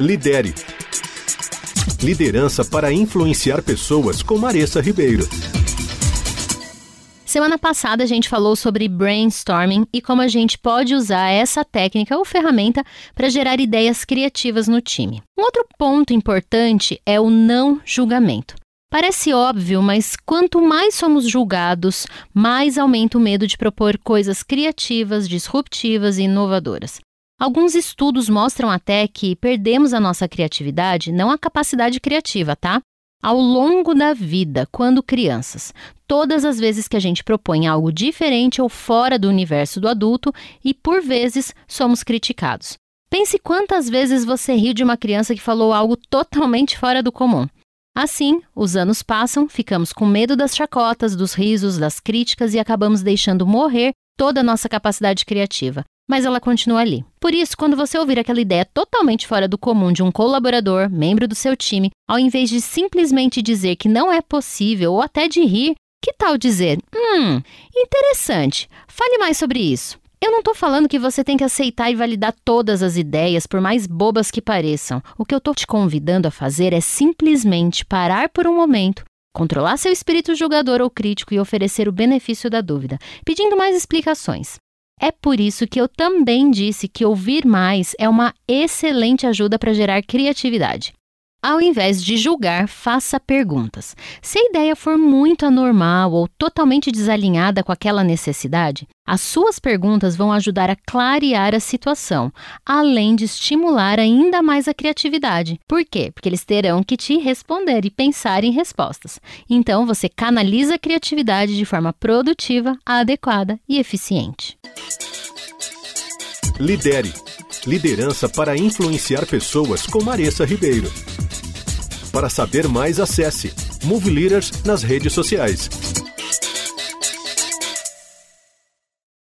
Lidere. Liderança para influenciar pessoas com Maressa Ribeiro. Semana passada a gente falou sobre brainstorming e como a gente pode usar essa técnica ou ferramenta para gerar ideias criativas no time. Um outro ponto importante é o não julgamento. Parece óbvio, mas quanto mais somos julgados, mais aumenta o medo de propor coisas criativas, disruptivas e inovadoras. Alguns estudos mostram até que perdemos a nossa criatividade, não a capacidade criativa, tá? Ao longo da vida, quando crianças, todas as vezes que a gente propõe algo diferente ou fora do universo do adulto e por vezes somos criticados. Pense quantas vezes você riu de uma criança que falou algo totalmente fora do comum. Assim, os anos passam, ficamos com medo das chacotas, dos risos, das críticas e acabamos deixando morrer toda a nossa capacidade criativa. Mas ela continua ali. Por isso, quando você ouvir aquela ideia totalmente fora do comum de um colaborador, membro do seu time, ao invés de simplesmente dizer que não é possível ou até de rir, que tal dizer: Hum, interessante, fale mais sobre isso. Eu não estou falando que você tem que aceitar e validar todas as ideias, por mais bobas que pareçam. O que eu estou te convidando a fazer é simplesmente parar por um momento, controlar seu espírito julgador ou crítico e oferecer o benefício da dúvida, pedindo mais explicações. É por isso que eu também disse que ouvir mais é uma excelente ajuda para gerar criatividade. Ao invés de julgar, faça perguntas. Se a ideia for muito anormal ou totalmente desalinhada com aquela necessidade, as suas perguntas vão ajudar a clarear a situação, além de estimular ainda mais a criatividade. Por quê? Porque eles terão que te responder e pensar em respostas. Então, você canaliza a criatividade de forma produtiva, adequada e eficiente. Lidere. Liderança para influenciar pessoas com Maressa Ribeiro. Para saber mais, acesse Move Leaders nas redes sociais.